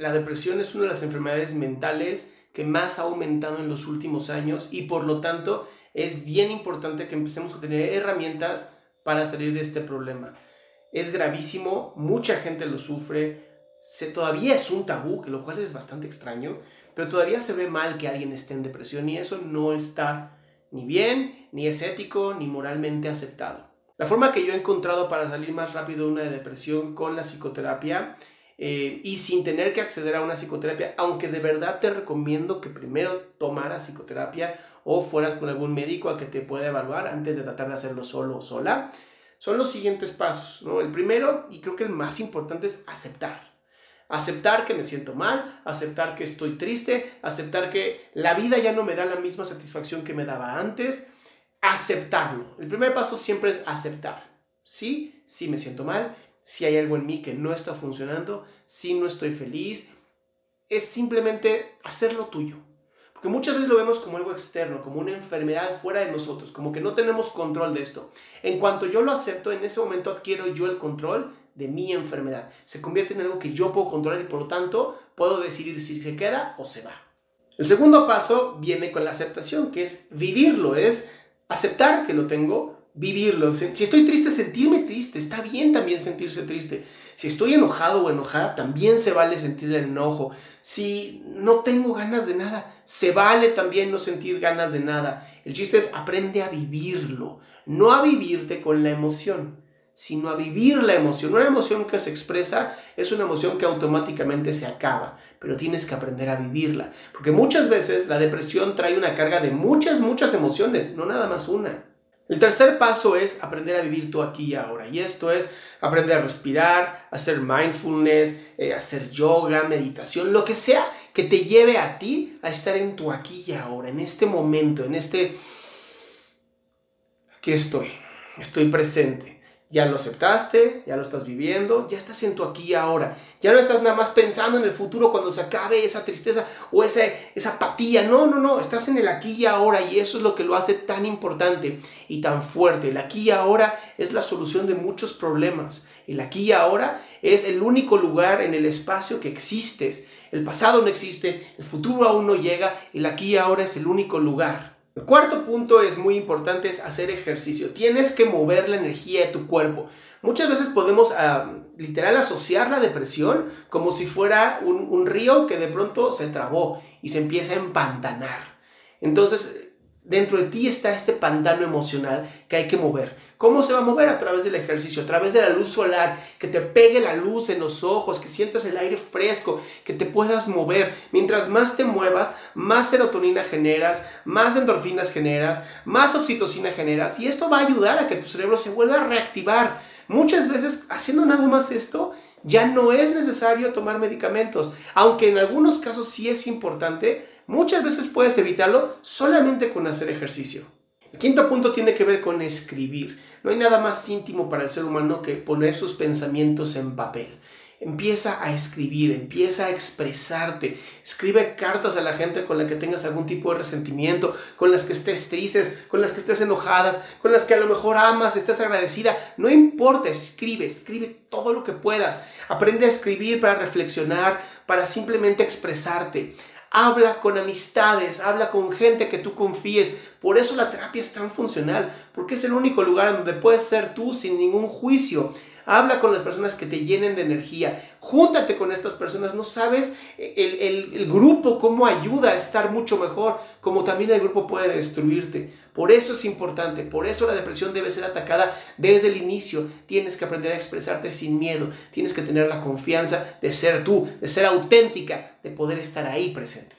La depresión es una de las enfermedades mentales que más ha aumentado en los últimos años y por lo tanto es bien importante que empecemos a tener herramientas para salir de este problema. Es gravísimo, mucha gente lo sufre, se, todavía es un tabú, lo cual es bastante extraño, pero todavía se ve mal que alguien esté en depresión y eso no está ni bien, ni es ético, ni moralmente aceptado. La forma que yo he encontrado para salir más rápido de una depresión con la psicoterapia eh, y sin tener que acceder a una psicoterapia, aunque de verdad te recomiendo que primero tomaras psicoterapia o fueras con algún médico a que te pueda evaluar antes de tratar de hacerlo solo o sola, son los siguientes pasos. ¿no? El primero, y creo que el más importante, es aceptar. Aceptar que me siento mal, aceptar que estoy triste, aceptar que la vida ya no me da la misma satisfacción que me daba antes. Aceptarlo. El primer paso siempre es aceptar. Sí, sí me siento mal, si hay algo en mí que no está funcionando, si no estoy feliz, es simplemente hacerlo tuyo. Porque muchas veces lo vemos como algo externo, como una enfermedad fuera de nosotros, como que no tenemos control de esto. En cuanto yo lo acepto, en ese momento adquiero yo el control de mi enfermedad. Se convierte en algo que yo puedo controlar y por lo tanto puedo decidir si se queda o se va. El segundo paso viene con la aceptación, que es vivirlo, es aceptar que lo tengo, vivirlo. Si estoy triste, sentirme triste. Está bien también sentirse triste. Si estoy enojado o enojada, también se vale sentir el enojo. Si no tengo ganas de nada, se vale también no sentir ganas de nada. El chiste es aprende a vivirlo. No a vivirte con la emoción, sino a vivir la emoción. Una emoción que se expresa es una emoción que automáticamente se acaba, pero tienes que aprender a vivirla. Porque muchas veces la depresión trae una carga de muchas, muchas emociones, no nada más una. El tercer paso es aprender a vivir tú aquí y ahora. Y esto es aprender a respirar, hacer mindfulness, eh, hacer yoga, meditación, lo que sea que te lleve a ti a estar en tu aquí y ahora, en este momento, en este... Aquí estoy, estoy presente. Ya lo aceptaste, ya lo estás viviendo, ya estás en tu aquí y ahora. Ya no estás nada más pensando en el futuro cuando se acabe esa tristeza o esa, esa apatía. No, no, no, estás en el aquí y ahora y eso es lo que lo hace tan importante y tan fuerte. El aquí y ahora es la solución de muchos problemas. El aquí y ahora es el único lugar en el espacio que existes. El pasado no existe, el futuro aún no llega, el aquí y ahora es el único lugar. El cuarto punto es muy importante, es hacer ejercicio. Tienes que mover la energía de tu cuerpo. Muchas veces podemos ah, literal asociar la depresión como si fuera un río que de pronto se trabó y se empieza a empantanar. Entonces, Dentro de ti está este pantano emocional que hay que mover. ¿Cómo se va a mover? A través del ejercicio, a través de la luz solar, que te pegue la luz en los ojos, que sientas el aire fresco, que te puedas mover. Mientras más te muevas, más serotonina generas, más endorfinas generas, más oxitocina generas y esto va a ayudar a que tu cerebro se vuelva a reactivar. Muchas veces haciendo nada más esto, ya no es necesario tomar medicamentos, aunque en algunos casos sí es importante Muchas veces puedes evitarlo solamente con hacer ejercicio. El quinto punto tiene que ver con escribir. No hay nada más íntimo para el ser humano que poner sus pensamientos en papel. Empieza a escribir, empieza a expresarte. Escribe cartas a la gente con la que tengas algún tipo de resentimiento, con las que estés tristes, con las que estés enojadas, con las que a lo mejor amas, estés agradecida. No importa, escribe, escribe todo lo que puedas. Aprende a escribir para reflexionar, para simplemente expresarte. Habla con amistades, habla con gente que tú confíes. Por eso la terapia es tan funcional, porque es el único lugar donde puedes ser tú sin ningún juicio. Habla con las personas que te llenen de energía. Júntate con estas personas. No sabes el, grupo cómo ayuda a estar mucho mejor, como también el grupo puede destruirte. Por eso es importante. Por eso la depresión debe ser atacada desde el inicio. Tienes que aprender a expresarte sin miedo. Tienes que tener la confianza de ser tú, de ser auténtica, de poder estar ahí presente.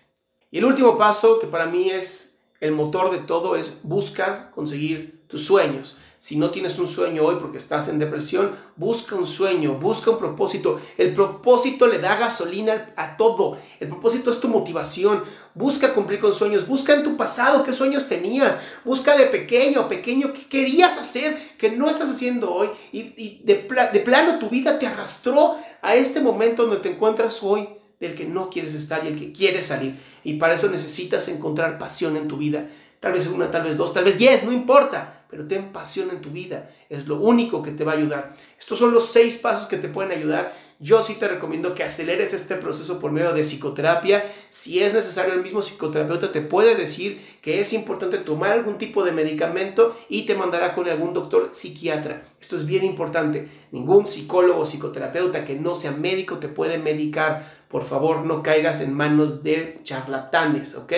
Y el último paso, que para mí es el motor de todo, es busca conseguir tus sueños. Si no tienes un sueño hoy porque estás en depresión, busca un sueño, busca un propósito. El propósito le da gasolina a todo. El propósito es tu motivación. Busca cumplir con sueños. Busca en tu pasado qué sueños tenías. Busca de pequeño, pequeño, qué querías hacer que no estás haciendo hoy. Y, de, de plano tu vida te arrastró a este momento donde te encuentras hoy del que no quieres estar y el que quieres salir. Y para eso necesitas encontrar pasión en tu vida. Tal vez una, tal vez dos, tal vez diez, no importa pero ten pasión en tu vida. Es lo único que te va a ayudar. Estos son los seis pasos que te pueden ayudar. Yo sí te recomiendo que aceleres este proceso por medio de psicoterapia. Si es necesario, el mismo psicoterapeuta te puede decir que es importante tomar algún tipo de medicamento y te mandará con algún doctor psiquiatra. Esto es bien importante. Ningún psicólogo o psicoterapeuta que no sea médico te puede medicar. Por favor, no caigas en manos de charlatanes, ¿ok?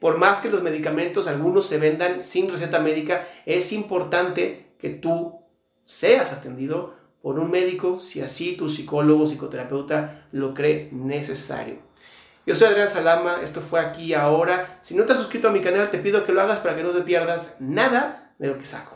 Por más que los medicamentos algunos se vendan sin receta médica, es importante que tú seas atendido por un médico si así tu psicólogo psicoterapeuta lo cree necesario. Yo soy Adrián Salama, esto fue aquí ahora. Si no te has suscrito a mi canal, te pido que lo hagas para que no te pierdas nada de lo que saco.